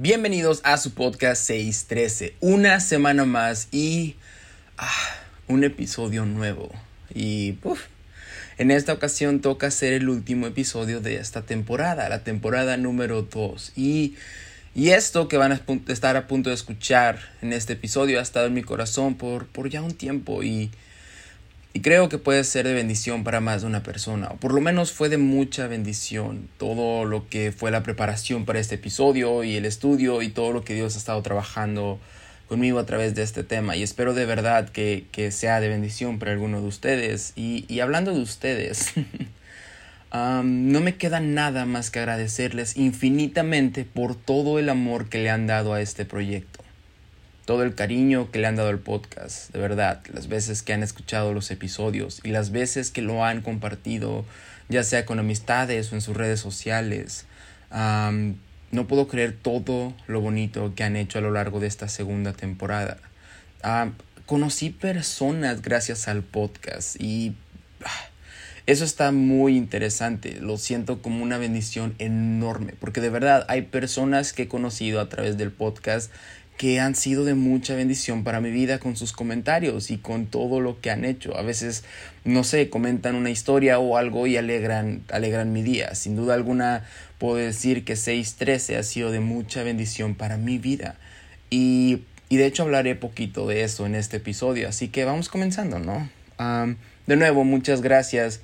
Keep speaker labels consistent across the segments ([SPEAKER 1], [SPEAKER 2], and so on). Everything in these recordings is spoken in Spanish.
[SPEAKER 1] Bienvenidos a su podcast 613. Una semana más y ah, un episodio nuevo. Y en esta ocasión toca ser el último episodio de esta temporada, la temporada número 2. Y, y esto que van a estar a punto de escuchar en este episodio ha estado en mi corazón por, por ya un tiempo y y creo que puede ser de bendición para más de una persona, o por lo menos fue de mucha bendición todo lo que fue la preparación para este episodio y el estudio y todo lo que Dios ha estado trabajando conmigo a través de este tema. Y espero de verdad que, sea de bendición para alguno de ustedes. Y, hablando de ustedes, no me queda nada más que agradecerles infinitamente por todo el amor que le han dado a este proyecto todo el cariño que le han dado al podcast, de verdad, las veces que han escuchado los episodios y las veces que lo han compartido, ya sea con amistades o en sus redes sociales. no puedo creer todo lo bonito que han hecho a lo largo de esta segunda temporada. conocí personas gracias al podcast y ah, eso está muy interesante. Lo siento como una bendición enorme porque de verdad hay personas que he conocido a través del podcast que han sido de mucha bendición para mi vida con sus comentarios y con todo lo que han hecho. A veces, no sé, comentan una historia o algo y alegran, alegran mi día. Sin duda alguna puedo decir que 613 ha sido de mucha bendición para mi vida. Y, y de hecho hablaré poquito de eso en este episodio. Así que vamos comenzando, ¿no? de nuevo, muchas gracias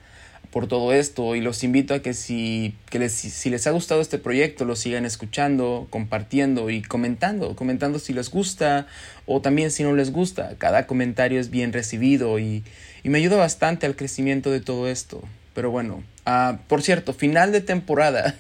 [SPEAKER 1] por todo esto y los invito a que si, que les, si les ha gustado este proyecto lo sigan escuchando, compartiendo y comentando, comentando si les gusta o también si no les gusta. Cada comentario es bien recibido y, y me ayuda bastante al crecimiento de todo esto. Pero bueno, uh, por cierto, final de temporada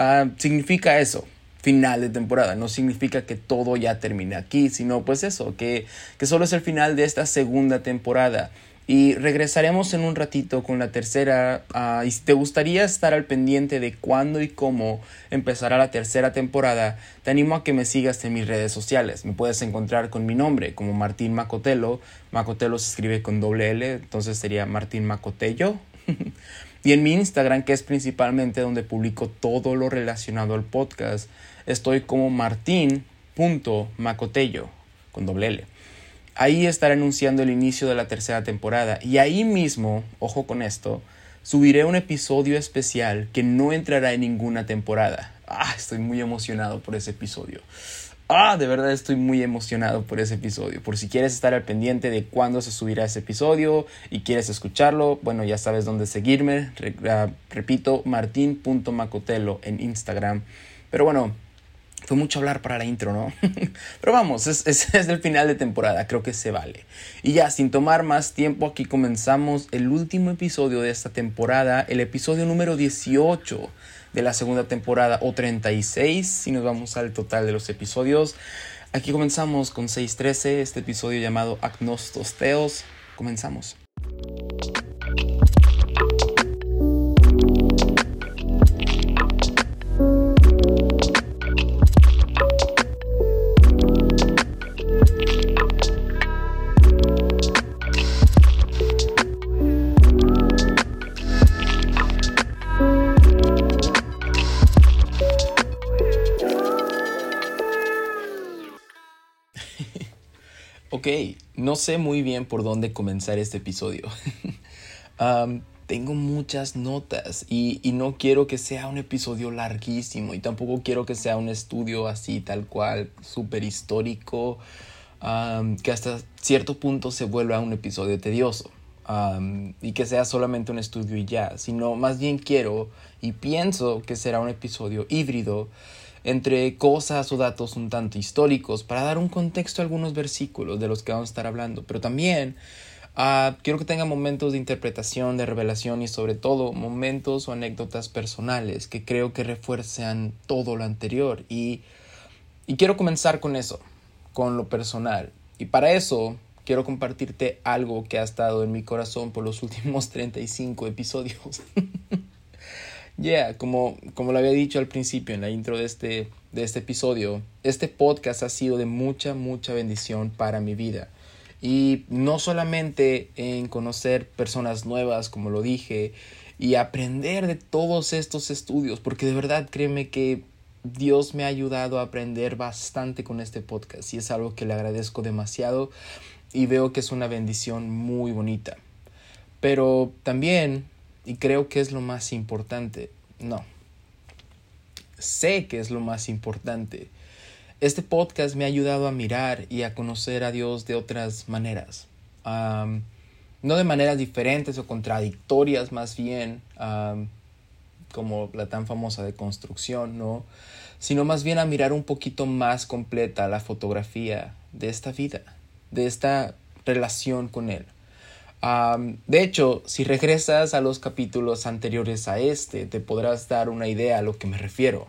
[SPEAKER 1] uh, significa eso, final de temporada. No significa que todo ya termine aquí, sino pues eso, que, que solo es el final de esta segunda temporada. Y regresaremos en un ratito con la tercera. Ah, y si te gustaría estar al pendiente de cuándo y cómo empezará la tercera temporada, te animo a que me sigas en mis redes sociales. Me puedes encontrar con mi nombre como Martín Macotelo. Macotelo se escribe con doble L, entonces sería Martín Macotello. y en mi Instagram, que es principalmente donde publico todo lo relacionado al podcast, estoy como martín.macotello con doble L. Ahí estaré anunciando el inicio de la tercera temporada y ahí mismo, ojo con esto, subiré un episodio especial que no entrará en ninguna temporada. Ah, estoy muy emocionado por ese episodio. Ah, de verdad estoy muy emocionado por ese episodio. Por si quieres estar al pendiente de cuándo se subirá ese episodio y quieres escucharlo, bueno, ya sabes dónde seguirme. Ah, repito, martin.macotelo en Instagram. Pero bueno, fue mucho hablar para la intro, ¿no? Pero vamos, es, el final de temporada, creo que se vale. Y ya, sin tomar más tiempo, aquí comenzamos el último episodio de esta temporada, el episodio número 18 de la segunda temporada, o 36, si nos vamos al total de los episodios. Aquí comenzamos con 613, este episodio llamado Agnostos Teos. Comenzamos. No sé muy bien por dónde comenzar este episodio. tengo muchas notas y, no quiero que sea un episodio larguísimo y tampoco quiero que sea un estudio así tal cual, súper histórico, que hasta cierto punto se vuelva un episodio tedioso. y que sea solamente un estudio y ya, sino más bien quiero y pienso que será un episodio híbrido entre cosas o datos un tanto históricos para dar un contexto a algunos versículos de los que vamos a estar hablando, pero también uh, quiero que tenga momentos de interpretación, de revelación y sobre todo momentos o anécdotas personales que creo que refuerzan todo lo anterior y, y quiero comenzar con eso, con lo personal. Y para eso quiero compartirte algo que ha estado en mi corazón por los últimos 35 episodios. Yeah, como, como lo había dicho al principio en la intro de este, de este episodio, este podcast ha sido de mucha, mucha bendición para mi vida. Y no solamente en conocer personas nuevas, como lo dije, y aprender de todos estos estudios, porque de verdad créeme que Dios me ha ayudado a aprender bastante con este podcast y es algo que le agradezco demasiado y veo que es una bendición muy bonita. Pero también, y creo que es lo más importante, no, sé que es lo más importante. Este podcast me ha ayudado a mirar y a conocer a Dios de otras maneras. no de maneras diferentes o contradictorias, más bien, como la tan famosa de construcción, ¿no? Sino más bien a mirar un poquito más completa la fotografía de esta vida, de esta relación con Él. De hecho, si regresas a los capítulos anteriores a este, te podrás dar una idea a lo que me refiero.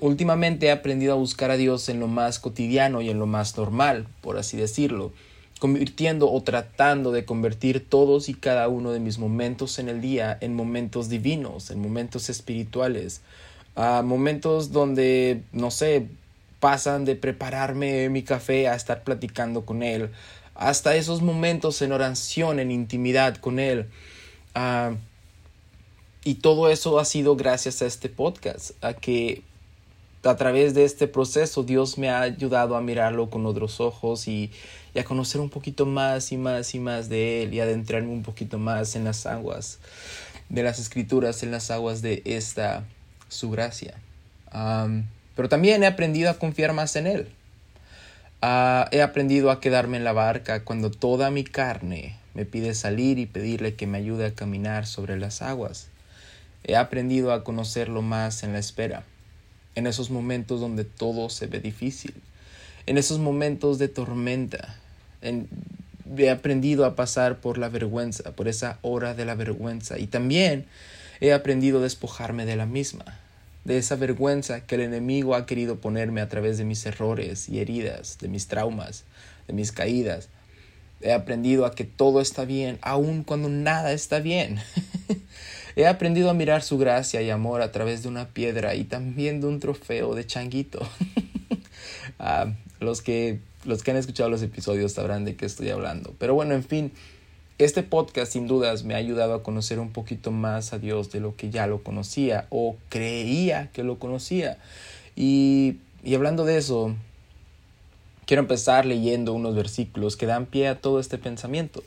[SPEAKER 1] últimamente he aprendido a buscar a Dios en lo más cotidiano y en lo más normal, por así decirlo, convirtiendo o tratando de convertir todos y cada uno de mis momentos en el día en momentos divinos, en momentos espirituales, a momentos donde, no sé, pasan de prepararme mi café a estar platicando con Él, hasta esos momentos en oración, en intimidad con Él. Ah, y todo eso ha sido gracias a este podcast, a que a través de este proceso Dios me ha ayudado a mirarlo con otros ojos y, a conocer un poquito más y más y más de Él y adentrarme un poquito más en las aguas de las escrituras, en las aguas de esta su gracia. pero también he aprendido a confiar más en Él. Ah, he aprendido a quedarme en la barca cuando toda mi carne me pide salir y pedirle que me ayude a caminar sobre las aguas. He aprendido a conocerlo más en la espera, en esos momentos donde todo se ve difícil, en esos momentos de tormenta. he aprendido a pasar por la vergüenza, por esa hora de la vergüenza, y también he aprendido a despojarme de la misma de esa vergüenza que el enemigo ha querido ponerme a través de mis errores y heridas, de mis traumas, de mis caídas. He aprendido a que todo está bien, aun cuando nada está bien. He aprendido a mirar su gracia y amor a través de una piedra y también de un trofeo de changuito. Ah, los, que, los que han escuchado los episodios sabrán de qué estoy hablando. Pero bueno, en fin, este podcast sin dudas me ha ayudado a conocer un poquito más a Dios de lo que ya lo conocía o creía que lo conocía. Y, hablando de eso, quiero empezar leyendo unos versículos que dan pie a todo este pensamiento.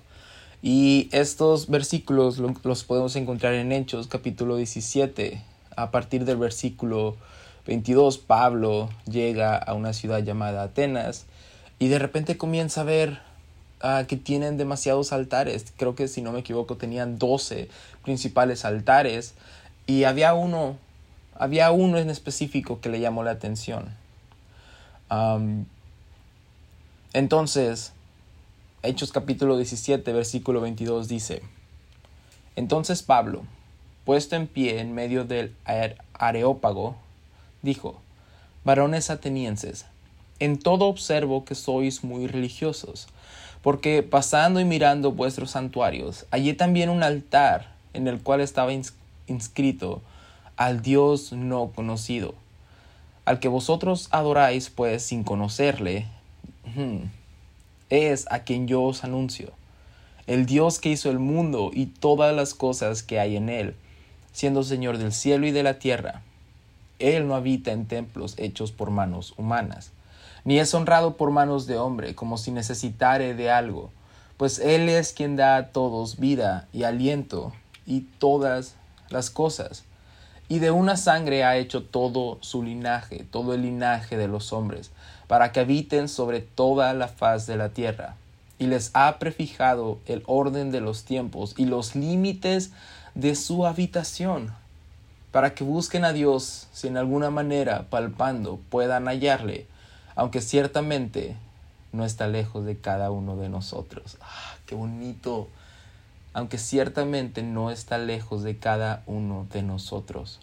[SPEAKER 1] Y estos versículos los podemos encontrar en Hechos capítulo 17. A partir del versículo 22, Pablo llega a una ciudad llamada Atenas y de repente comienza a ver que tienen demasiados altares. Creo que si no me equivoco tenían 12 principales altares y había uno, había uno en específico que le llamó la atención. entonces, Hechos capítulo 17, versículo 22 dice, Entonces Pablo, puesto en pie en medio del areópago, dijo, Varones atenienses, en todo observo que sois muy religiosos porque pasando y mirando vuestros santuarios, hallé también un altar en el cual estaba inscrito al Dios no conocido, al que vosotros adoráis pues sin conocerle, es a quien yo os anuncio, el Dios que hizo el mundo y todas las cosas que hay en él, siendo Señor del cielo y de la tierra. Él no habita en templos hechos por manos humanas ni es honrado por manos de hombre, como si necesitare de algo, pues Él es quien da a todos vida y aliento y todas las cosas. Y de una sangre ha hecho todo su linaje, todo el linaje de los hombres, para que habiten sobre toda la faz de la tierra. Y les ha prefijado el orden de los tiempos y los límites de su habitación, para que busquen a Dios si en alguna manera, palpando, puedan hallarle aunque ciertamente no está lejos de cada uno de nosotros. ¡Ah, qué bonito! Aunque ciertamente no está lejos de cada uno de nosotros.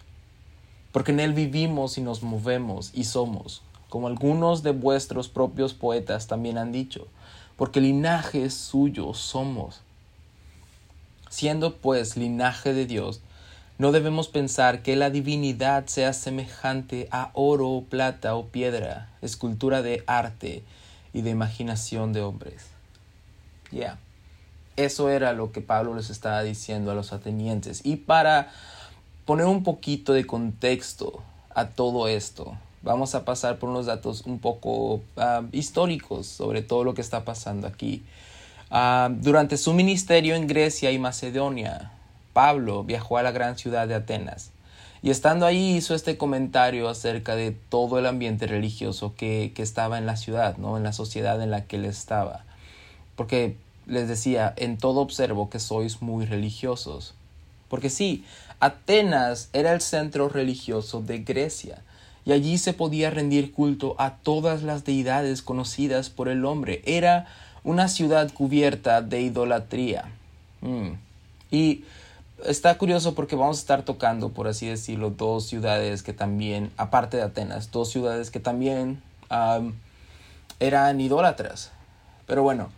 [SPEAKER 1] Porque en Él vivimos y nos movemos y somos, como algunos de vuestros propios poetas también han dicho, porque linaje suyo somos. Siendo pues linaje de Dios, no debemos pensar que la divinidad sea semejante a oro, plata o piedra, escultura de arte y de imaginación de hombres. Ya. Eso era lo que Pablo les estaba diciendo a los atenienses. Y para poner un poquito de contexto a todo esto. Vamos a pasar por unos datos un poco ah, históricos sobre todo lo que está pasando aquí. Ah, durante su ministerio en Grecia y Macedonia, Pablo viajó a la gran ciudad de Atenas y estando ahí hizo este comentario acerca de todo el ambiente religioso que, que estaba en la ciudad, ¿no? en la sociedad en la que él estaba. Porque les decía, en todo observo que sois muy religiosos. Porque sí, Atenas era el centro religioso de Grecia, y allí se podía rendir culto a todas las deidades conocidas por el hombre. Era una ciudad cubierta de idolatría. Mm. Y está curioso porque vamos a estar tocando, por así decirlo, dos ciudades que también, aparte de Atenas, dos ciudades que también eran idólatras. Pero bueno,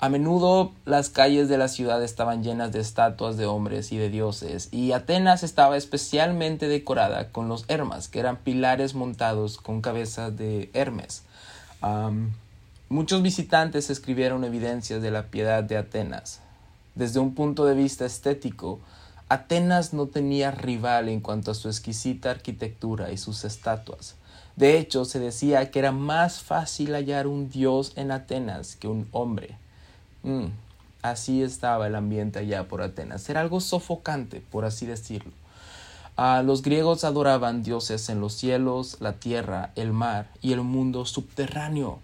[SPEAKER 1] a menudo las calles de la ciudad estaban llenas de estatuas de hombres y de dioses, y Atenas estaba especialmente decorada con los hermas, que eran pilares montados con cabezas de Hermes. muchos visitantes escribieron evidencias de la piedad de Atenas. Desde un punto de vista estético, Atenas no tenía rival en cuanto a su exquisita arquitectura y sus estatuas. De hecho, se decía que era más fácil hallar un dios en Atenas que un hombre. Mm, así estaba el ambiente allá por Atenas. Era algo sofocante, por así decirlo. Ah, los griegos adoraban dioses en los cielos, la tierra, el mar y el mundo subterráneo.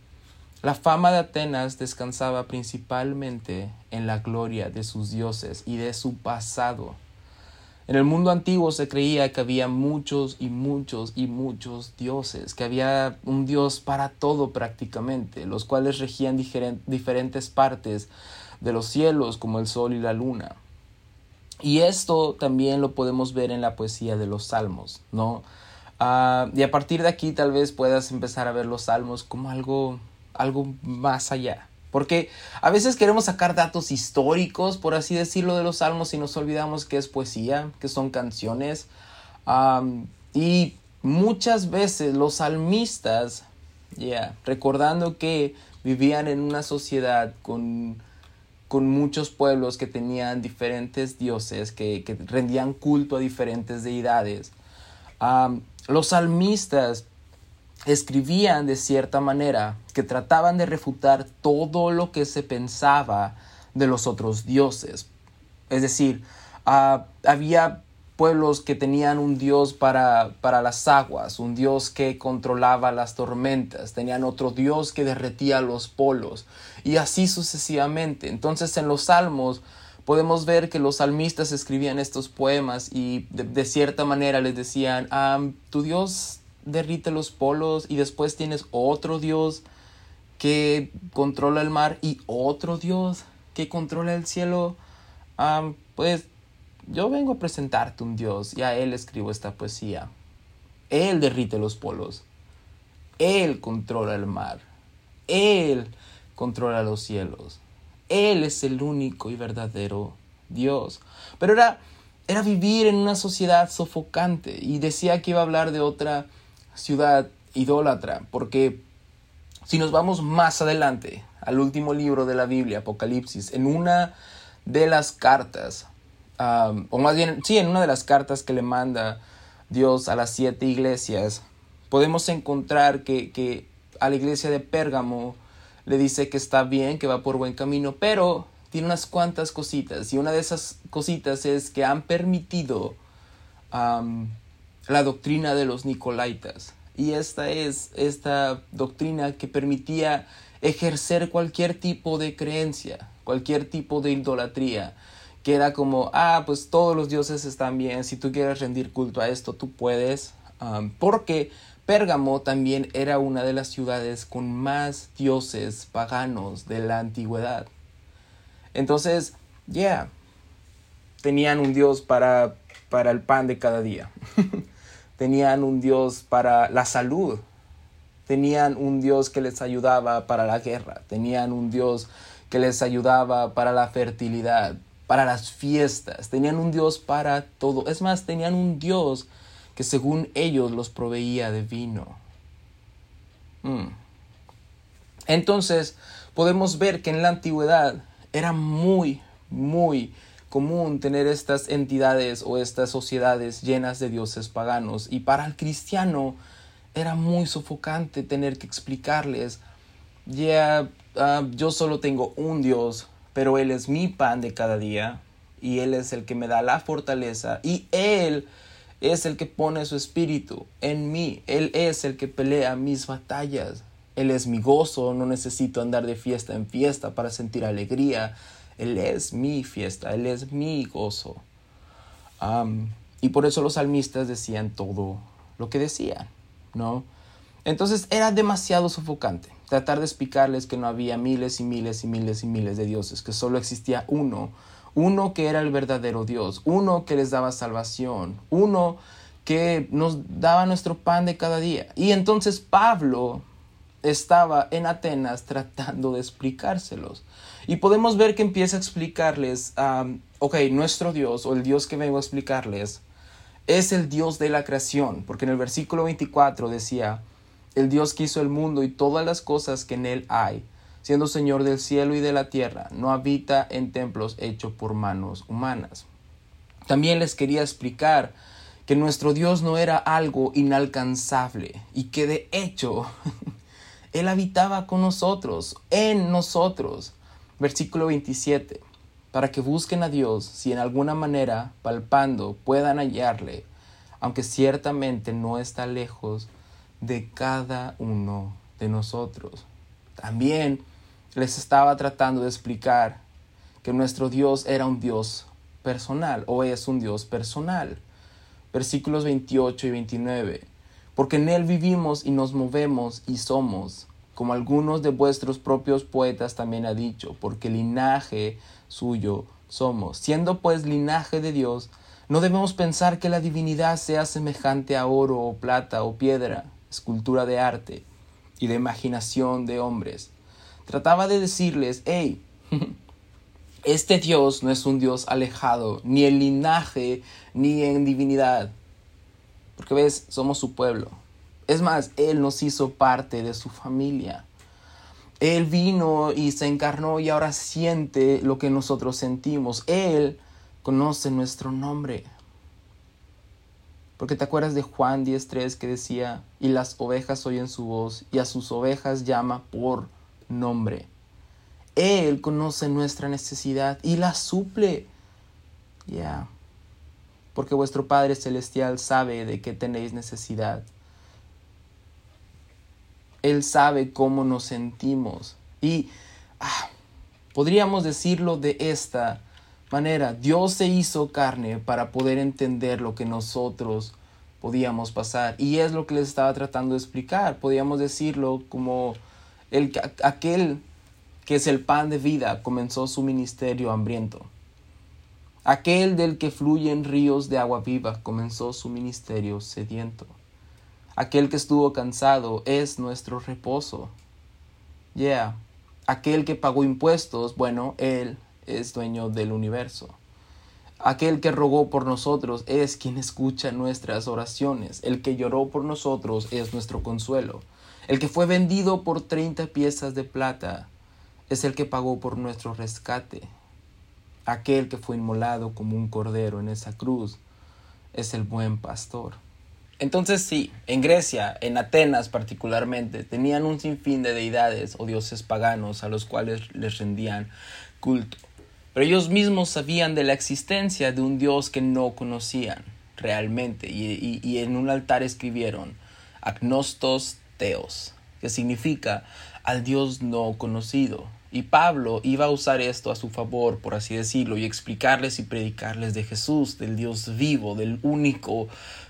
[SPEAKER 1] La fama de Atenas descansaba principalmente en la gloria de sus dioses y de su pasado. En el mundo antiguo se creía que había muchos y muchos y muchos dioses, que había un dios para todo prácticamente, los cuales regían diferentes partes de los cielos como el sol y la luna. Y esto también lo podemos ver en la poesía de los salmos, ¿no? Ah, y a partir de aquí tal vez puedas empezar a ver los salmos como algo, algo más allá, porque a veces queremos sacar datos históricos, por así decirlo, de los salmos y nos olvidamos que es poesía, que son canciones. y muchas veces los salmistas, ya recordando que vivían en una sociedad con, con muchos pueblos que tenían diferentes dioses, que, que rendían culto a diferentes deidades. los salmistas escribían de cierta manera que trataban de refutar todo lo que se pensaba de los otros dioses. Es decir, ah, había pueblos que tenían un dios para, para las aguas, un dios que controlaba las tormentas, tenían otro dios que derretía los polos y así sucesivamente. Entonces en los salmos podemos ver que los salmistas escribían estos poemas y de, cierta manera les decían, ah, tu dios derrite los polos y después tienes otro Dios que controla el mar y otro Dios que controla el cielo, pues yo vengo a presentarte un Dios y a Él escribo esta poesía. Él derrite los polos. Él controla el mar. Él controla los cielos. Él es el único y verdadero Dios. Pero era, era vivir en una sociedad sofocante y decía que iba a hablar de otra ciudad idólatra, porque si nos vamos más adelante al último libro de la Biblia, Apocalipsis, en una de las cartas, o más bien, sí, en una de las cartas que le manda Dios a las siete iglesias, podemos encontrar que, que a la iglesia de Pérgamo le dice que está bien, que va por buen camino, pero tiene unas cuantas cositas, y una de esas cositas es que han permitido la doctrina de los Nicolaitas. Y esta es esta doctrina que permitía ejercer cualquier tipo de creencia, cualquier tipo de idolatría, que era como, ah, pues todos los dioses están bien, si tú quieres rendir culto a esto, tú puedes, porque Pérgamo también era una de las ciudades con más dioses paganos de la antigüedad. Entonces, ya, tenían un dios para, para el pan de cada día. tenían un Dios para la salud, tenían un Dios que les ayudaba para la guerra, tenían un Dios que les ayudaba para la fertilidad, para las fiestas, tenían un Dios para todo. Es más, tenían un Dios que según ellos los proveía de vino. Mm. Entonces, podemos ver que en la antigüedad era muy, muy común tener estas entidades o estas sociedades llenas de dioses paganos. Y para el cristiano era muy sofocante tener que explicarles, ya ah, yo solo tengo un Dios, pero Él es mi pan de cada día y Él es el que me da la fortaleza y Él es el que pone su espíritu en mí, Él es el que pelea mis batallas, Él es mi gozo, no necesito andar de fiesta en fiesta para sentir alegría, Él es mi fiesta, Él es mi gozo. y por eso los salmistas decían todo lo que decían. ¿no? Entonces era demasiado sofocante tratar de explicarles que no había miles y miles y miles y miles de dioses, que solo existía uno, uno que era el verdadero Dios, uno que les daba salvación, uno que nos daba nuestro pan de cada día. Y entonces Pablo estaba en Atenas tratando de explicárselos. Y podemos ver que empieza a explicarles, ok, nuestro Dios o el Dios que vengo a explicarles es el Dios de la creación, porque en el versículo 24 decía, el Dios que hizo el mundo y todas las cosas que en él hay, siendo Señor del cielo y de la tierra, no habita en templos hechos por manos humanas. También les quería explicar que nuestro Dios no era algo inalcanzable y que de hecho Él habitaba con nosotros, en nosotros. Versículo 27 para que busquen a Dios si en alguna manera, palpando, puedan hallarle, aunque ciertamente no está lejos de cada uno de nosotros. También les estaba tratando de explicar que nuestro Dios era un Dios personal o es un Dios personal. Versículos 28 y 29. Porque en Él vivimos y nos movemos y somos, como algunos de vuestros propios poetas también ha dicho, porque linaje suyo somos. Siendo pues linaje de Dios, no debemos pensar que la divinidad sea semejante a oro o plata o piedra, escultura de arte y de imaginación de hombres. Trataba de decirles, hey, este Dios no es un Dios alejado, ni en linaje, ni en divinidad. Porque ves, somos su pueblo. Es más, Él nos hizo parte de su familia. Él vino y se encarnó y ahora siente lo que nosotros sentimos. Él conoce nuestro nombre. Porque te acuerdas de Juan 10.3 que decía, y las ovejas oyen su voz y a sus ovejas llama por nombre. Él conoce nuestra necesidad y la suple. Ya. Porque vuestro Padre Celestial sabe de qué tenéis necesidad él sabe cómo nos sentimos. Y ah, podríamos decirlo de esta manera. Dios se hizo carne para poder entender lo que nosotros podíamos pasar. Y es lo que les estaba tratando de explicar. Podríamos decirlo como el, aquel que es el pan de vida comenzó su ministerio hambriento. Aquel del que fluyen ríos de agua viva comenzó su ministerio sediento. Aquel que estuvo cansado es nuestro reposo. Yeah. Aquel que pagó impuestos, bueno, Él es dueño del universo. Aquel que rogó por nosotros es quien escucha nuestras oraciones. El que lloró por nosotros es nuestro consuelo. El que fue vendido por treinta piezas de plata es el que pagó por nuestro rescate. Aquel que fue inmolado como un cordero en esa cruz es el buen pastor. Entonces sí, en Grecia, en Atenas particularmente, tenían un sinfín de deidades o dioses paganos a los cuales les rendían culto. Pero ellos mismos sabían de la existencia de un dios que no conocían realmente y, en un altar escribieron agnostos teos, que significa al dios no conocido. Y Pablo iba a usar esto a su favor, por así decirlo, y explicarles y predicarles de Jesús, del Dios vivo, del único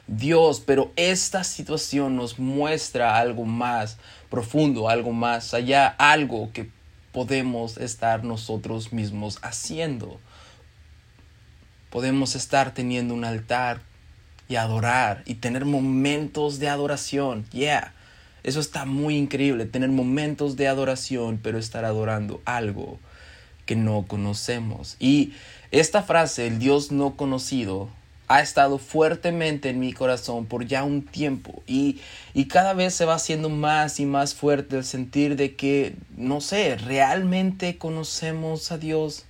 [SPEAKER 1] Dios. Pero esta situación nos muestra algo más profundo, algo más allá, algo que podemos estar nosotros mismos haciendo. Podemos estar teniendo un altar y adorar y tener momentos de adoración. Yeah eso está muy increíble, tener momentos de adoración, pero estar adorando algo que no conocemos. Y esta frase, el Dios no conocido, ha estado fuertemente en mi corazón por ya un tiempo y, y, cada vez se va haciendo más y más fuerte el sentir de que, no sé, realmente conocemos a Dios.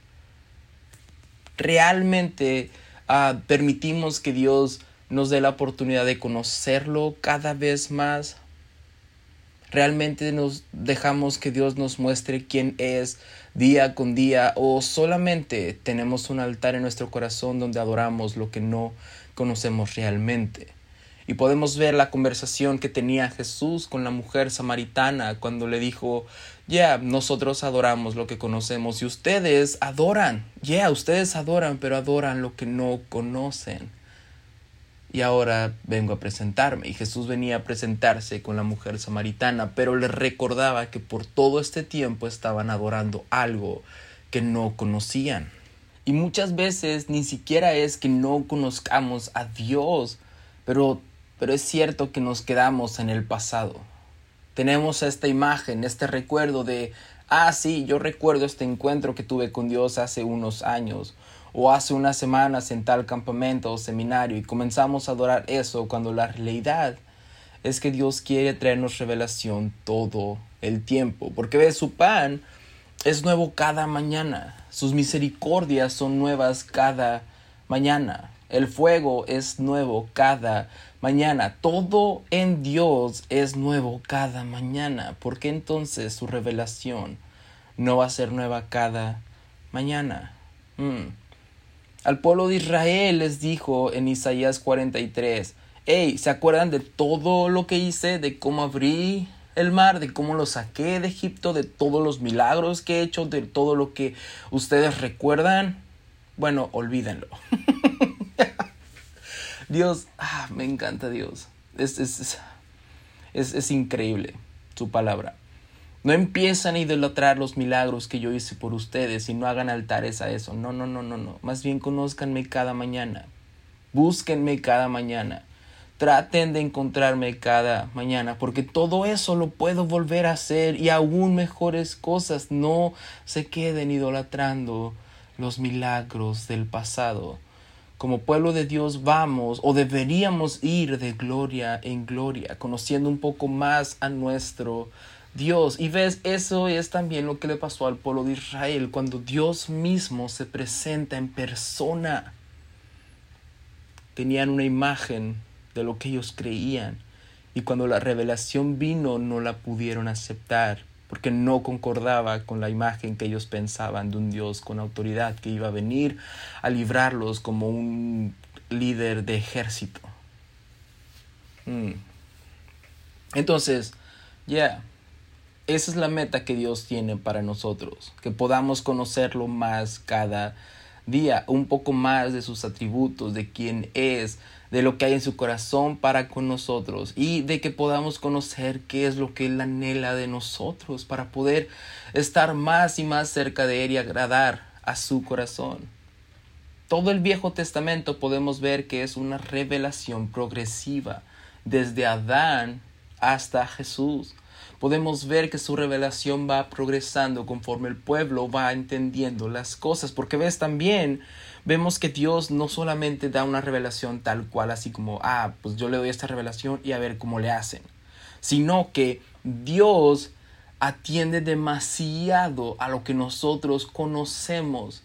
[SPEAKER 1] realmente ah, permitimos que Dios nos dé la oportunidad de conocerlo cada vez más. Realmente nos dejamos que Dios nos muestre quién es día con día o solamente tenemos un altar en nuestro corazón donde adoramos lo que no conocemos realmente. Y podemos ver la conversación que tenía Jesús con la mujer samaritana cuando le dijo, ya, nosotros adoramos lo que conocemos y ustedes adoran, ya, ustedes adoran, pero adoran lo que no conocen. Y ahora vengo a presentarme. Y Jesús venía a presentarse con la mujer samaritana, pero le recordaba que por todo este tiempo estaban adorando algo que no conocían. Y muchas veces ni siquiera es que no conozcamos a Dios, pero pero es cierto que nos quedamos en el pasado. Tenemos esta imagen, este recuerdo de, ah, sí, yo recuerdo este encuentro que tuve con Dios hace unos años, o hace unas semanas en tal campamento o seminario, y comenzamos a adorar eso cuando la realidad es que Dios quiere traernos revelación todo el tiempo, porque ve su pan es nuevo cada mañana, sus misericordias son nuevas cada mañana. El fuego es nuevo cada mañana. Todo en Dios es nuevo cada mañana. ¿Por qué entonces su revelación no va a ser nueva cada mañana? Hmm. Al pueblo de Israel les dijo en Isaías 43, hey, ¿se acuerdan de todo lo que hice? De cómo abrí el mar, de cómo lo saqué de Egipto, de todos los milagros que he hecho, de todo lo que ustedes recuerdan. Bueno, olvídenlo. Dios, ah, me encanta Dios. Es, es, es, es increíble su palabra. No empiezan a idolatrar los milagros que yo hice por ustedes y no hagan altares a eso. No, no, no, no, no. Más bien conózcanme cada mañana. Búsquenme cada mañana. Traten de encontrarme cada mañana, porque todo eso lo puedo volver a hacer y aún mejores cosas. No se queden idolatrando los milagros del pasado como pueblo de Dios vamos o deberíamos ir de gloria en gloria, conociendo un poco más a nuestro Dios. Y ves, eso es también lo que le pasó al pueblo de Israel cuando Dios mismo se presenta en persona. Tenían una imagen de lo que ellos creían y cuando la revelación vino no la pudieron aceptar porque no concordaba con la imagen que ellos pensaban de un Dios con autoridad que iba a venir a librarlos como un líder de ejército. Mm. Entonces, ya, esa es la meta que Dios tiene para nosotros, que podamos conocerlo más cada día, un poco más de sus atributos, de quién es, de lo que hay en su corazón para con nosotros y de que podamos conocer qué es lo que Él anhela de nosotros para poder estar más y más cerca de Él y agradar a su corazón. Todo el Viejo Testamento podemos ver que es una revelación progresiva desde Adán hasta Jesús podemos ver que su revelación va progresando conforme el pueblo va entendiendo las cosas, porque ves también, vemos que Dios no solamente da una revelación tal cual, así como, ah, pues yo le doy esta revelación y a ver cómo le hacen, sino que Dios atiende demasiado a lo que nosotros conocemos.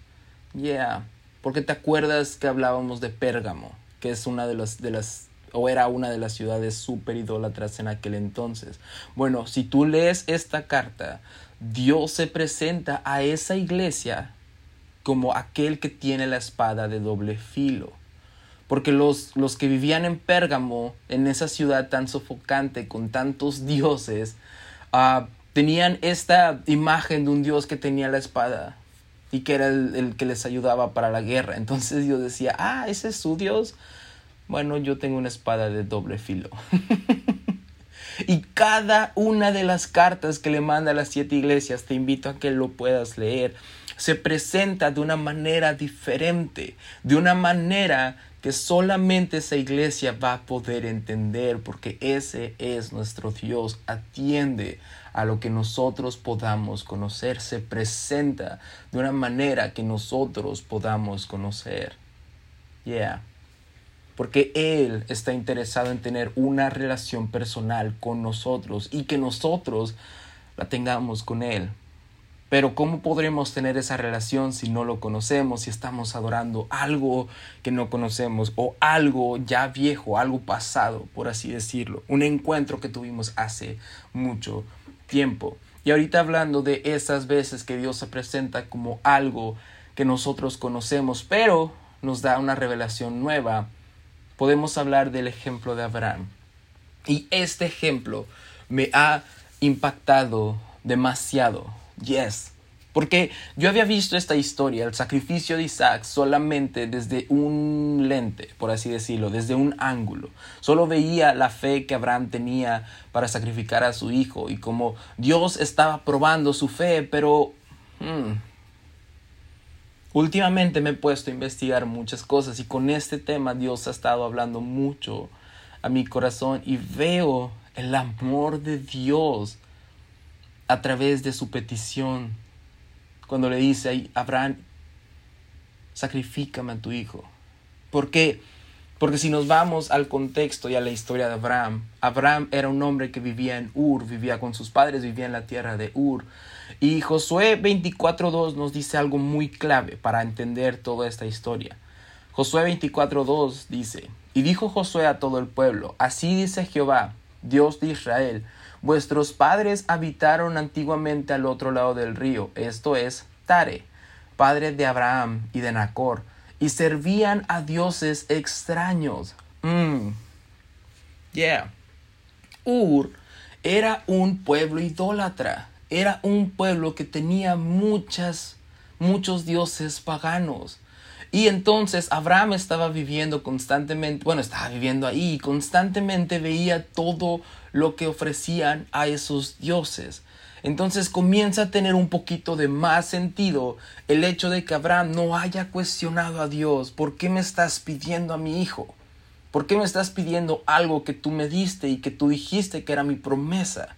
[SPEAKER 1] Yeah, porque te acuerdas que hablábamos de Pérgamo, que es una de las, de las o era una de las ciudades súper idólatras en aquel entonces. Bueno, si tú lees esta carta, Dios se presenta a esa iglesia como aquel que tiene la espada de doble filo. Porque los, los que vivían en Pérgamo, en esa ciudad tan sofocante, con tantos dioses, uh, tenían esta imagen de un dios que tenía la espada y que era el, el que les ayudaba para la guerra. Entonces Dios decía, ah, ese es su dios bueno, yo tengo una espada de doble filo. y cada una de las cartas que le manda a las siete iglesias, te invito a que lo puedas leer, se presenta de una manera diferente, de una manera que solamente esa iglesia va a poder entender, porque ese es nuestro Dios, atiende a lo que nosotros podamos conocer, se presenta de una manera que nosotros podamos conocer. Yeah porque Él está interesado en tener una relación personal con nosotros y que nosotros la tengamos con Él. Pero ¿cómo podremos tener esa relación si no lo conocemos, si estamos adorando algo que no conocemos o algo ya viejo, algo pasado, por así decirlo? Un encuentro que tuvimos hace mucho tiempo. Y ahorita hablando de esas veces que Dios se presenta como algo que nosotros conocemos, pero nos da una revelación nueva, podemos hablar del ejemplo de Abraham. Y este ejemplo me ha impactado demasiado. Yes. Porque yo había visto esta historia, el sacrificio de Isaac, solamente desde un lente, por así decirlo, desde un ángulo. Solo veía la fe que Abraham tenía para sacrificar a su hijo y como Dios estaba probando su fe, pero... Hmm, últimamente me he puesto a investigar muchas cosas y con este tema Dios ha estado hablando mucho a mi corazón y veo el amor de Dios a través de su petición. Cuando le dice a Abraham, sacrifícame a tu hijo. ¿Por qué? Porque si nos vamos al contexto y a la historia de Abraham, Abraham era un hombre que vivía en Ur, vivía con sus padres, vivía en la tierra de Ur. Y Josué 24.2 nos dice algo muy clave para entender toda esta historia. Josué 24.2 dice, y dijo Josué a todo el pueblo, así dice Jehová, Dios de Israel, vuestros padres habitaron antiguamente al otro lado del río, esto es Tare, padre de Abraham y de Nacor, y servían a dioses extraños. Mm. Yeah. Ur era un pueblo idólatra, era un pueblo que tenía muchas, muchos dioses paganos. Y entonces Abraham estaba viviendo constantemente, bueno, estaba viviendo ahí, constantemente veía todo lo que ofrecían a esos dioses. Entonces comienza a tener un poquito de más sentido el hecho de que Abraham no haya cuestionado a Dios, ¿por qué me estás pidiendo a mi hijo? ¿Por qué me estás pidiendo algo que tú me diste y que tú dijiste que era mi promesa?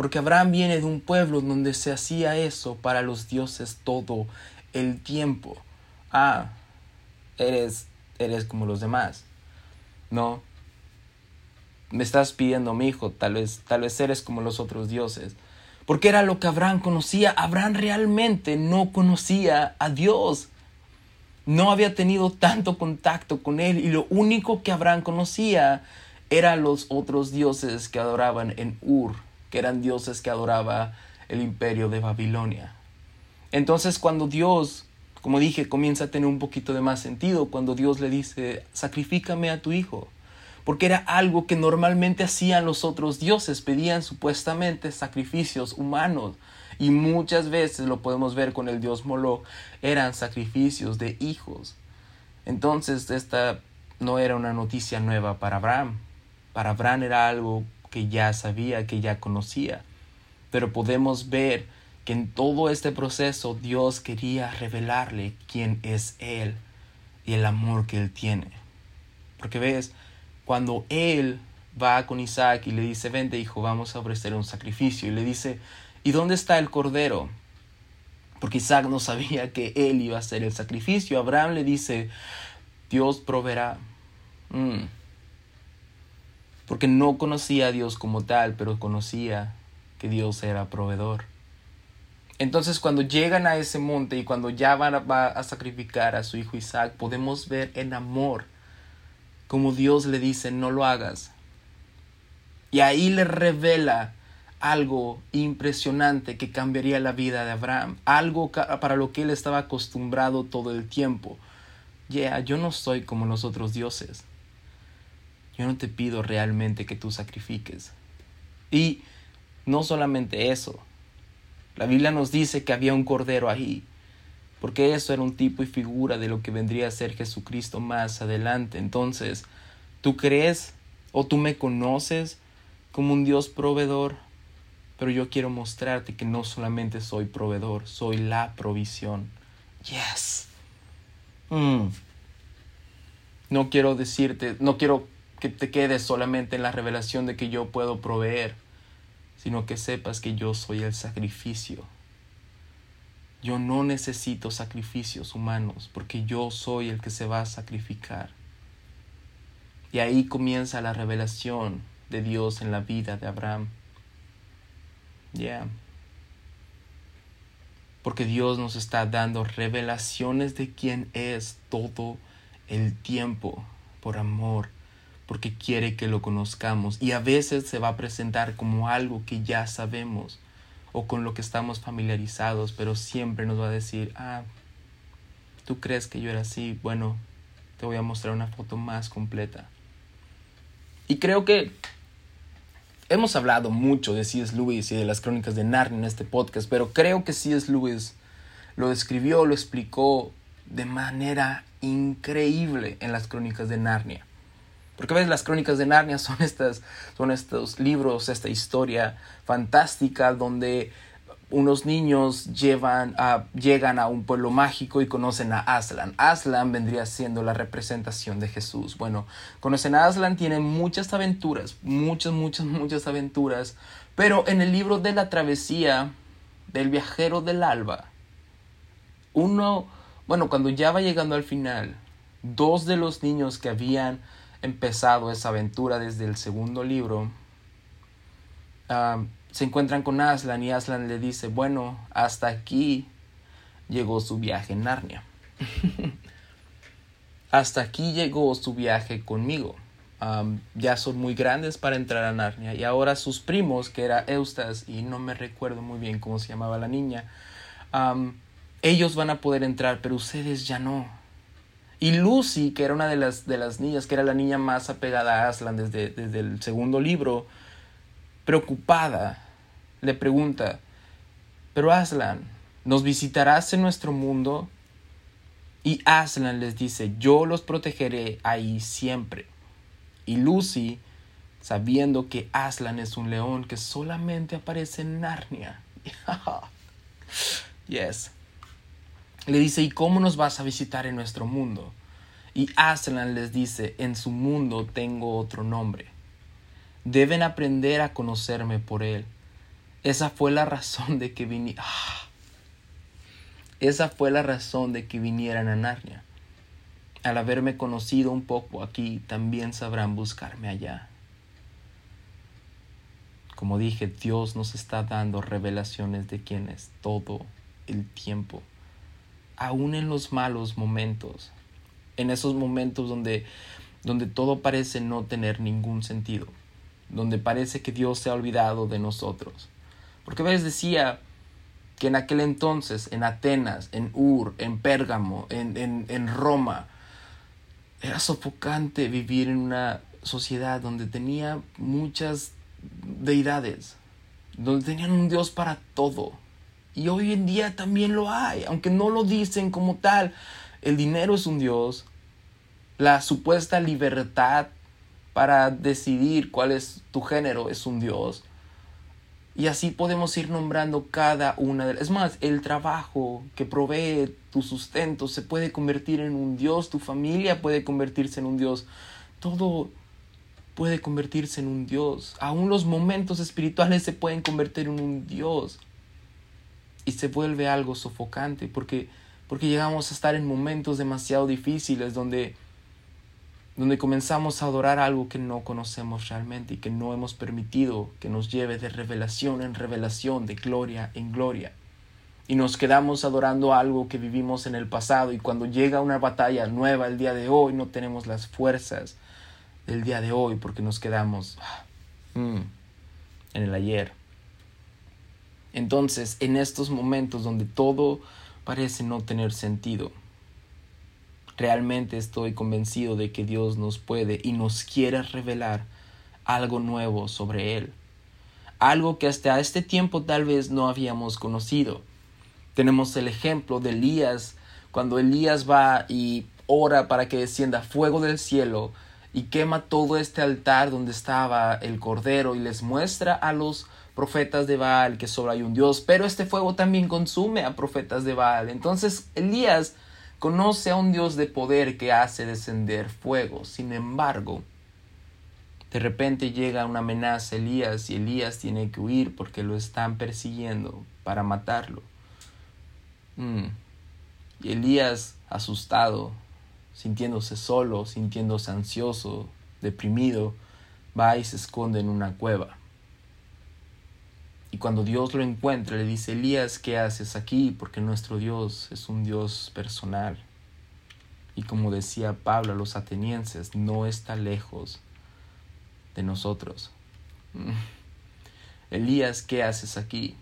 [SPEAKER 1] Porque Abraham viene de un pueblo donde se hacía eso para los dioses todo el tiempo ah, eres, eres como los demás. No. Me estás pidiendo mi hijo, tal vez, tal vez eres como los otros dioses. Porque era lo que Abraham conocía. Abraham realmente no conocía a Dios. No había tenido tanto contacto con él y lo único que Abraham conocía eran los otros dioses que adoraban en Ur, que eran dioses que adoraba el imperio de Babilonia. Entonces cuando Dios como dije, comienza a tener un poquito de más sentido cuando Dios le dice, sacrifícame a tu hijo. Porque era algo que normalmente hacían los otros dioses, pedían supuestamente sacrificios humanos. Y muchas veces lo podemos ver con el dios Moloch, eran sacrificios de hijos. Entonces esta no era una noticia nueva para Abraham. Para Abraham era algo que ya sabía, que ya conocía. Pero podemos ver que en todo este proceso Dios quería revelarle quién es Él y el amor que Él tiene. Porque ves, cuando Él va con Isaac y le dice, vente hijo, vamos a ofrecer un sacrificio, y le dice, ¿y dónde está el cordero? Porque Isaac no sabía que Él iba a hacer el sacrificio. Abraham le dice, Dios proveerá. Mm. Porque no conocía a Dios como tal, pero conocía que Dios era proveedor. Entonces cuando llegan a ese monte y cuando ya van a, a sacrificar a su hijo Isaac, podemos ver en amor como Dios le dice, no lo hagas. Y ahí le revela algo impresionante que cambiaría la vida de Abraham, algo para lo que él estaba acostumbrado todo el tiempo. Yeah, yo no soy como los otros dioses. Yo no te pido realmente que tú sacrifiques. Y no solamente eso, la Biblia nos dice que había un cordero ahí, porque eso era un tipo y figura de lo que vendría a ser Jesucristo más adelante. Entonces, ¿tú crees o tú me conoces como un Dios proveedor? Pero yo quiero mostrarte que no solamente soy proveedor, soy la provisión. Yes. Mm. No quiero decirte, no quiero que te quedes solamente en la revelación de que yo puedo proveer sino que sepas que yo soy el sacrificio. Yo no necesito sacrificios humanos porque yo soy el que se va a sacrificar. Y ahí comienza la revelación de Dios en la vida de Abraham. Ya. porque Dios nos está dando revelaciones de quién es todo el tiempo por amor, porque quiere que lo conozcamos y a veces se va a presentar como algo que ya sabemos o con lo que estamos familiarizados, pero siempre nos va a decir, ah, tú crees que yo era así, bueno, te voy a mostrar una foto más completa. Y creo que hemos hablado mucho de C.S. Lewis y de las crónicas de Narnia en este podcast, pero creo que C.S. Lewis lo describió, lo explicó de manera increíble en las crónicas de Narnia. Porque ves, las crónicas de Narnia son, estas, son estos libros, esta historia fantástica donde unos niños llevan a, llegan a un pueblo mágico y conocen a Aslan. Aslan vendría siendo la representación de Jesús. Bueno, conocen a Aslan, tienen muchas aventuras, muchas, muchas, muchas aventuras. Pero en el libro de la travesía del viajero del alba, uno, bueno, cuando ya va llegando al final, dos de los niños que habían empezado esa aventura desde el segundo libro, se encuentran con Aslan y Aslan le dice, bueno, hasta aquí llegó su viaje en Narnia. hasta aquí llegó su viaje conmigo. ya son muy grandes para entrar a Narnia y ahora sus primos, que era Eustas y no me recuerdo muy bien cómo se llamaba la niña, ellos van a poder entrar, pero ustedes ya no. Y Lucy, que era una de las, de las niñas, que era la niña más apegada a Aslan desde, desde el segundo libro, preocupada, le pregunta, pero Aslan, ¿nos visitarás en nuestro mundo? Y Aslan les dice, yo los protegeré ahí siempre. Y Lucy, sabiendo que Aslan es un león que solamente aparece en Narnia, yes, le dice, ¿y cómo nos vas a visitar en nuestro mundo? Y Aslan les dice, en su mundo tengo otro nombre Deben aprender a conocerme por Él. Esa fue la razón de que vini ah. Esa fue la razón de que vinieran a Narnia. Al haberme conocido un poco aquí, también sabrán buscarme allá. Como dije, Dios nos está dando revelaciones de quién es todo el tiempo, aún en los malos momentos, en esos momentos donde, donde todo parece no tener ningún sentido donde parece que Dios se ha olvidado de nosotros. Porque ves, decía que en aquel entonces, en Atenas, en Ur, en Pérgamo, en, en, en Roma, era sofocante vivir en una sociedad donde tenía muchas deidades, donde tenían un Dios para todo. Y hoy en día también lo hay, aunque no lo dicen como tal. El dinero es un Dios, la supuesta libertad para decidir cuál es tu género es un Dios. Y así podemos ir nombrando cada una de las... Es más, el trabajo que provee tu sustento se puede convertir en un Dios, tu familia puede convertirse en un Dios, todo puede convertirse en un Dios. Aún los momentos espirituales se pueden convertir en un Dios. Y se vuelve algo sofocante porque, porque llegamos a estar en momentos demasiado difíciles donde donde comenzamos a adorar algo que no conocemos realmente y que no hemos permitido que nos lleve de revelación en revelación, de gloria en gloria. Y nos quedamos adorando algo que vivimos en el pasado y cuando llega una batalla nueva el día de hoy no tenemos las fuerzas del día de hoy porque nos quedamos mm, en el ayer. Entonces, en estos momentos donde todo parece no tener sentido, Realmente estoy convencido de que Dios nos puede y nos quiere revelar algo nuevo sobre Él. Algo que hasta este tiempo tal vez no habíamos conocido. Tenemos el ejemplo de Elías, cuando Elías va y ora para que descienda fuego del cielo y quema todo este altar donde estaba el cordero y les muestra a los profetas de Baal que solo hay un Dios, pero este fuego también consume a profetas de Baal. Entonces Elías Conoce a un Dios de poder que hace descender fuego. Sin embargo, de repente llega una amenaza a Elías y Elías tiene que huir porque lo están persiguiendo para matarlo. Mm. Y Elías, asustado, sintiéndose solo, sintiéndose ansioso, deprimido, va y se esconde en una cueva. Y cuando Dios lo encuentra, le dice, Elías, ¿qué haces aquí? Porque nuestro Dios es un Dios personal. Y como decía Pablo a los atenienses, no está lejos de nosotros. Elías, ¿qué haces aquí?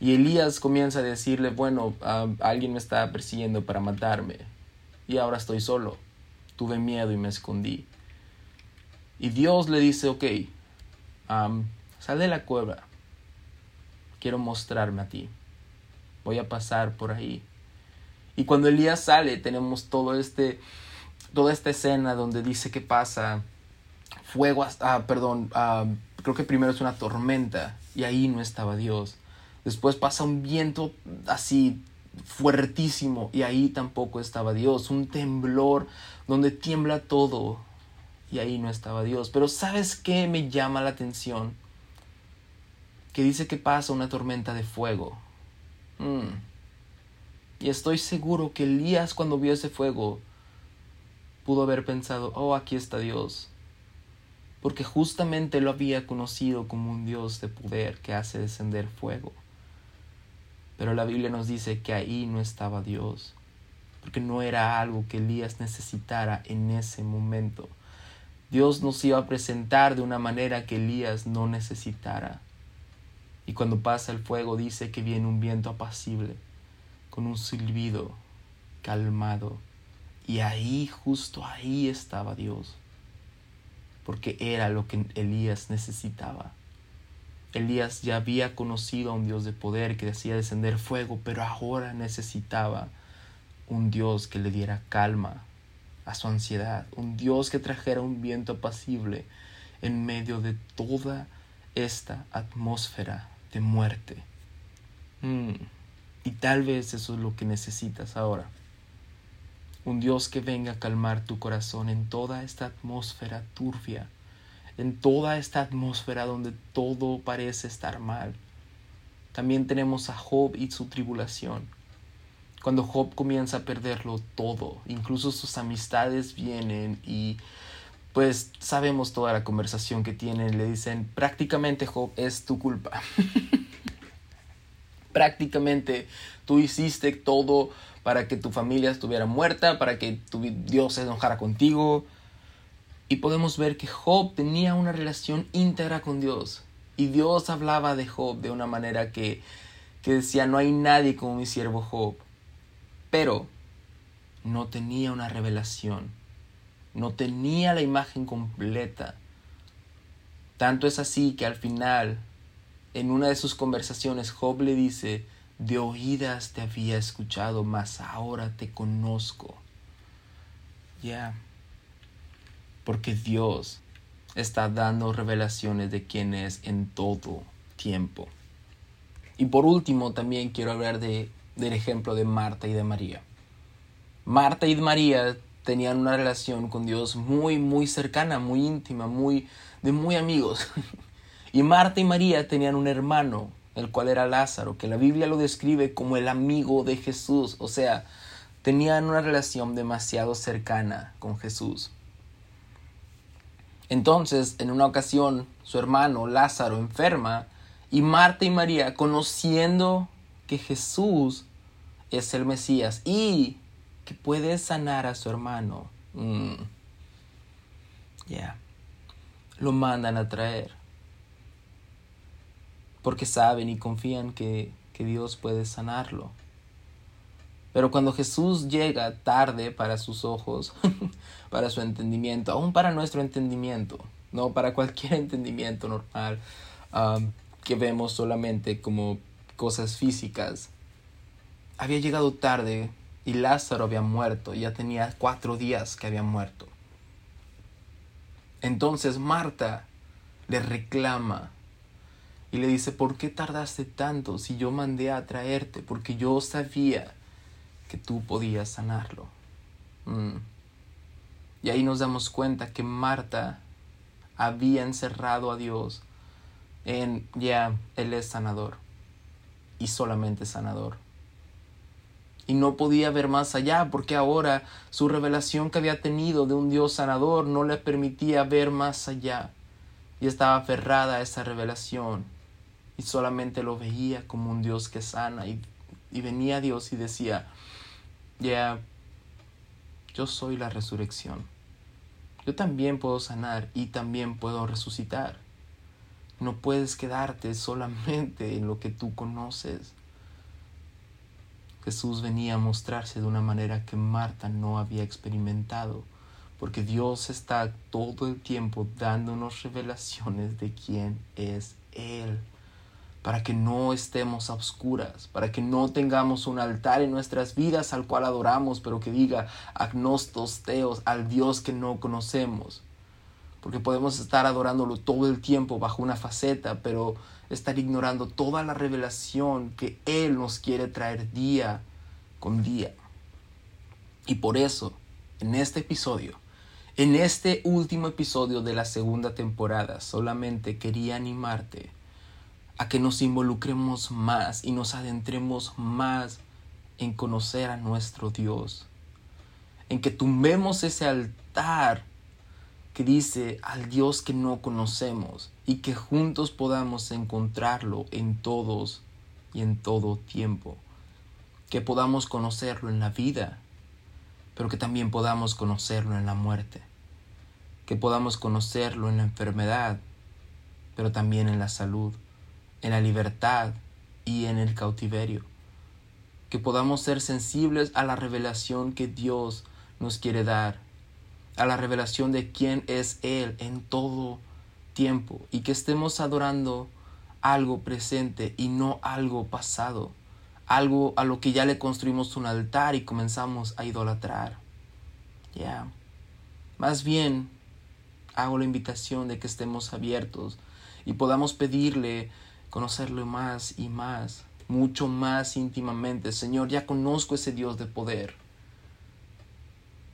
[SPEAKER 1] Y Elías comienza a decirle, bueno, alguien me está persiguiendo para matarme. Y ahora estoy solo. Tuve miedo y me escondí. Y Dios le dice, ok, sal de la cueva. Quiero mostrarme a ti. Voy a pasar por ahí. Y cuando Elías sale, tenemos todo este, toda esta escena donde dice que pasa fuego, ah, perdón, ah, creo que primero es una tormenta y ahí no estaba Dios. Después pasa un viento así fuertísimo y ahí tampoco estaba Dios. Un temblor donde tiembla todo y ahí no estaba Dios. Pero ¿sabes qué me llama la atención? Que dice que pasa una tormenta de fuego. Mm. Y estoy seguro que Elías cuando vio ese fuego pudo haber pensado, oh, aquí está Dios. Porque justamente lo había conocido como un Dios de poder que hace descender fuego. Pero la Biblia nos dice que ahí no estaba Dios, porque no era algo que Elías necesitara en ese momento. Dios nos iba a presentar de una manera que Elías no necesitara. Y cuando pasa el fuego dice que viene un viento apacible, con un silbido calmado. Y ahí, justo ahí estaba Dios, porque era lo que Elías necesitaba. Elías ya había conocido a un Dios de poder que hacía descender fuego, pero ahora necesitaba un Dios que le diera calma a su ansiedad, un Dios que trajera un viento apacible en medio de toda esta atmósfera de muerte. Mm, y tal vez eso es lo que necesitas ahora. Un Dios que venga a calmar tu corazón en toda esta atmósfera turbia en toda esta atmósfera donde todo parece estar mal. También tenemos a Job y su tribulación. Cuando Job comienza a perderlo todo, incluso sus amistades vienen y pues sabemos toda la conversación que tienen. Le dicen, prácticamente Job es tu culpa. prácticamente tú hiciste todo para que tu familia estuviera muerta, para que tu Dios se enojara contigo. Y podemos ver que Job tenía una relación íntegra con Dios. Y Dios hablaba de Job de una manera que, que decía, no hay nadie como mi siervo Job. Pero no tenía una revelación. No tenía la imagen completa. Tanto es así que al final, en una de sus conversaciones, Job le dice, de oídas te había escuchado, mas ahora te conozco. Ya porque Dios está dando revelaciones de quién es en todo tiempo. Y por último, también quiero hablar de, del ejemplo de Marta y de María. Marta y María tenían una relación con Dios muy, muy cercana, muy íntima, muy, de muy amigos. y Marta y María tenían un hermano, el cual era Lázaro, que la Biblia lo describe como el amigo de Jesús. O sea, tenían una relación demasiado cercana con Jesús. Entonces, en una ocasión, su hermano Lázaro enferma y Marta y María, conociendo que Jesús es el Mesías y que puede sanar a su hermano, mm, ya, lo mandan a traer. Porque saben y confían que, que Dios puede sanarlo. Pero cuando Jesús llega tarde para sus ojos, para su entendimiento, aún para nuestro entendimiento, no para cualquier entendimiento normal que vemos solamente como cosas físicas, había llegado tarde y Lázaro había muerto, ya tenía cuatro días que había muerto. Entonces Marta le reclama y le dice, ¿por qué tardaste tanto si yo mandé a traerte? Porque yo sabía que tú podías sanarlo. Mm. Y ahí nos damos cuenta que Marta había encerrado a Dios en ya, Él es sanador y solamente sanador. Y no podía ver más allá porque ahora su revelación que había tenido de un Dios sanador no le permitía ver más allá y estaba aferrada a esa revelación y solamente lo veía como un Dios que sana y, y venía Dios y decía, ya, yo soy la resurrección. Yo también puedo sanar y también puedo resucitar. No puedes quedarte solamente en lo que tú conoces. Jesús venía a mostrarse de una manera que Marta no había experimentado, porque Dios está todo el tiempo dándonos revelaciones de quién es Él, para que no estemos a oscuras, para que no tengamos un altar en nuestras vidas al cual adoramos, pero que diga agnostos teos al Dios que no conocemos porque podemos estar adorándolo todo el tiempo bajo una faceta, pero estar ignorando toda la revelación que Él nos quiere traer día con día. Y por eso, en este episodio, en este último episodio de la segunda temporada, solamente quería animarte a que nos involucremos más y nos adentremos más en conocer a nuestro Dios, en que tumbemos ese altar que dice al Dios que no conocemos y que juntos podamos encontrarlo en todos y en todo tiempo. Que podamos conocerlo en la vida, pero que también podamos conocerlo en la muerte. Que podamos conocerlo en la enfermedad, pero también en la salud, en la libertad y en el cautiverio. Que podamos ser sensibles a la revelación que Dios nos quiere dar a la revelación de quién es Él en todo tiempo y que estemos adorando algo presente y no algo pasado, algo a lo que ya le construimos un altar y comenzamos a idolatrar. Ya. Más bien, hago la invitación de que estemos abiertos y podamos pedirle conocerlo más y más, mucho más íntimamente. Señor, ya conozco ese Dios de poder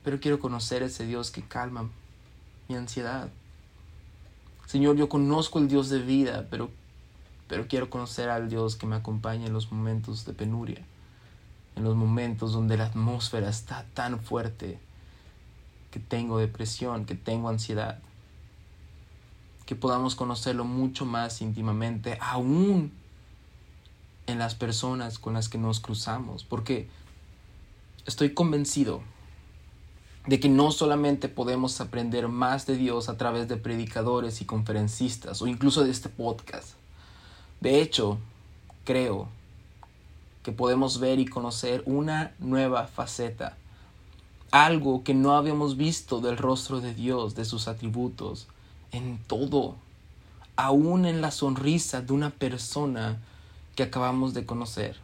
[SPEAKER 1] pero quiero conocer ese Dios que calma mi ansiedad. Señor, yo conozco el Dios de vida, pero, pero quiero conocer al Dios que me acompaña en los momentos de penuria, en los momentos donde la atmósfera está tan fuerte que tengo depresión, que tengo ansiedad. Que podamos conocerlo mucho más íntimamente, aún en las personas con las que nos cruzamos, porque estoy convencido de que no solamente podemos aprender más de Dios a través de predicadores y conferencistas o incluso de este podcast. De hecho, creo que podemos ver y conocer una nueva faceta, algo que no habíamos visto del rostro de Dios, de sus atributos, en todo, aún en la sonrisa de una persona que acabamos de conocer,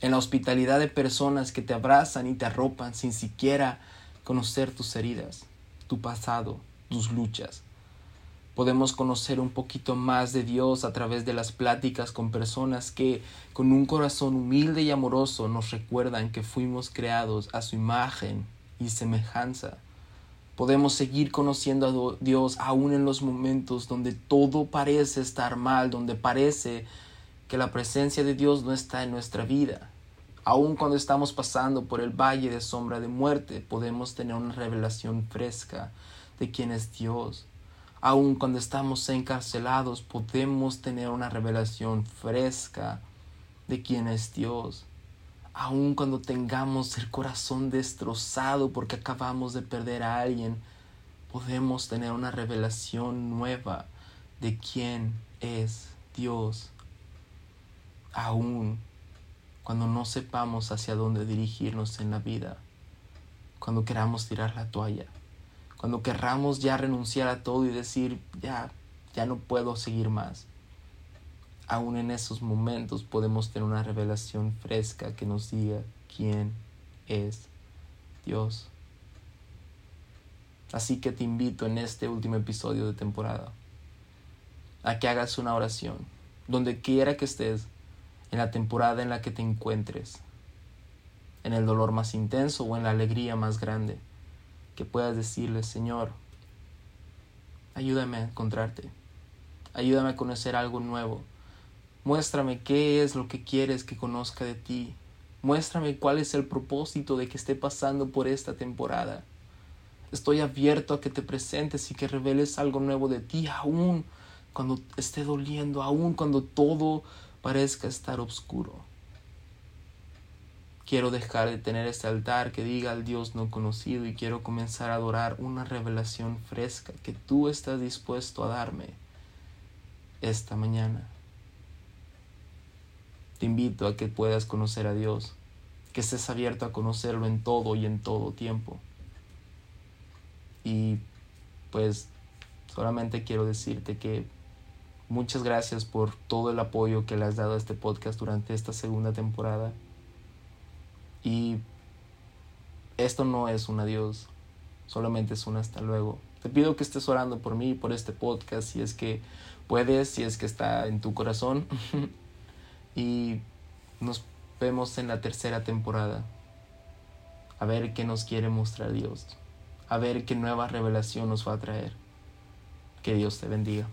[SPEAKER 1] en la hospitalidad de personas que te abrazan y te arropan sin siquiera conocer tus heridas, tu pasado, tus luchas. Podemos conocer un poquito más de Dios a través de las pláticas con personas que, con un corazón humilde y amoroso, nos recuerdan que fuimos creados a su imagen y semejanza. Podemos seguir conociendo a Dios aún en los momentos donde todo parece estar mal, donde parece que la presencia de Dios no está en nuestra vida. Aun cuando estamos pasando por el valle de sombra de muerte, podemos tener una revelación fresca de quién es Dios. Aun cuando estamos encarcelados, podemos tener una revelación fresca de quién es Dios. Aun cuando tengamos el corazón destrozado porque acabamos de perder a alguien, podemos tener una revelación nueva de quién es Dios. Aún cuando no sepamos hacia dónde dirigirnos en la vida, cuando queramos tirar la toalla, cuando querramos ya renunciar a todo y decir, ya, ya no puedo seguir más. Aún en esos momentos podemos tener una revelación fresca que nos diga quién es Dios. Así que te invito en este último episodio de temporada a que hagas una oración, donde quiera que estés, en la temporada en la que te encuentres, en el dolor más intenso o en la alegría más grande, que puedas decirle, Señor, ayúdame a encontrarte, ayúdame a conocer algo nuevo, muéstrame qué es lo que quieres que conozca de ti, muéstrame cuál es el propósito de que esté pasando por esta temporada. Estoy abierto a que te presentes y que reveles algo nuevo de ti aún cuando esté doliendo, aún cuando todo parezca estar oscuro. Quiero dejar de tener este altar que diga al Dios no conocido y quiero comenzar a adorar una revelación fresca que tú estás dispuesto a darme esta mañana. Te invito a que puedas conocer a Dios, que estés abierto a conocerlo en todo y en todo tiempo. Y pues solamente quiero decirte que muchas gracias por todo el apoyo que le has dado a este podcast durante esta segunda temporada. Y esto no es un adiós, solamente es un hasta luego. Te pido que estés orando por mí, por este podcast, si es que puedes, si es que está en tu corazón. y nos vemos en la tercera temporada. A ver qué nos quiere mostrar Dios. A ver qué nueva revelación nos va a traer. Que Dios te bendiga.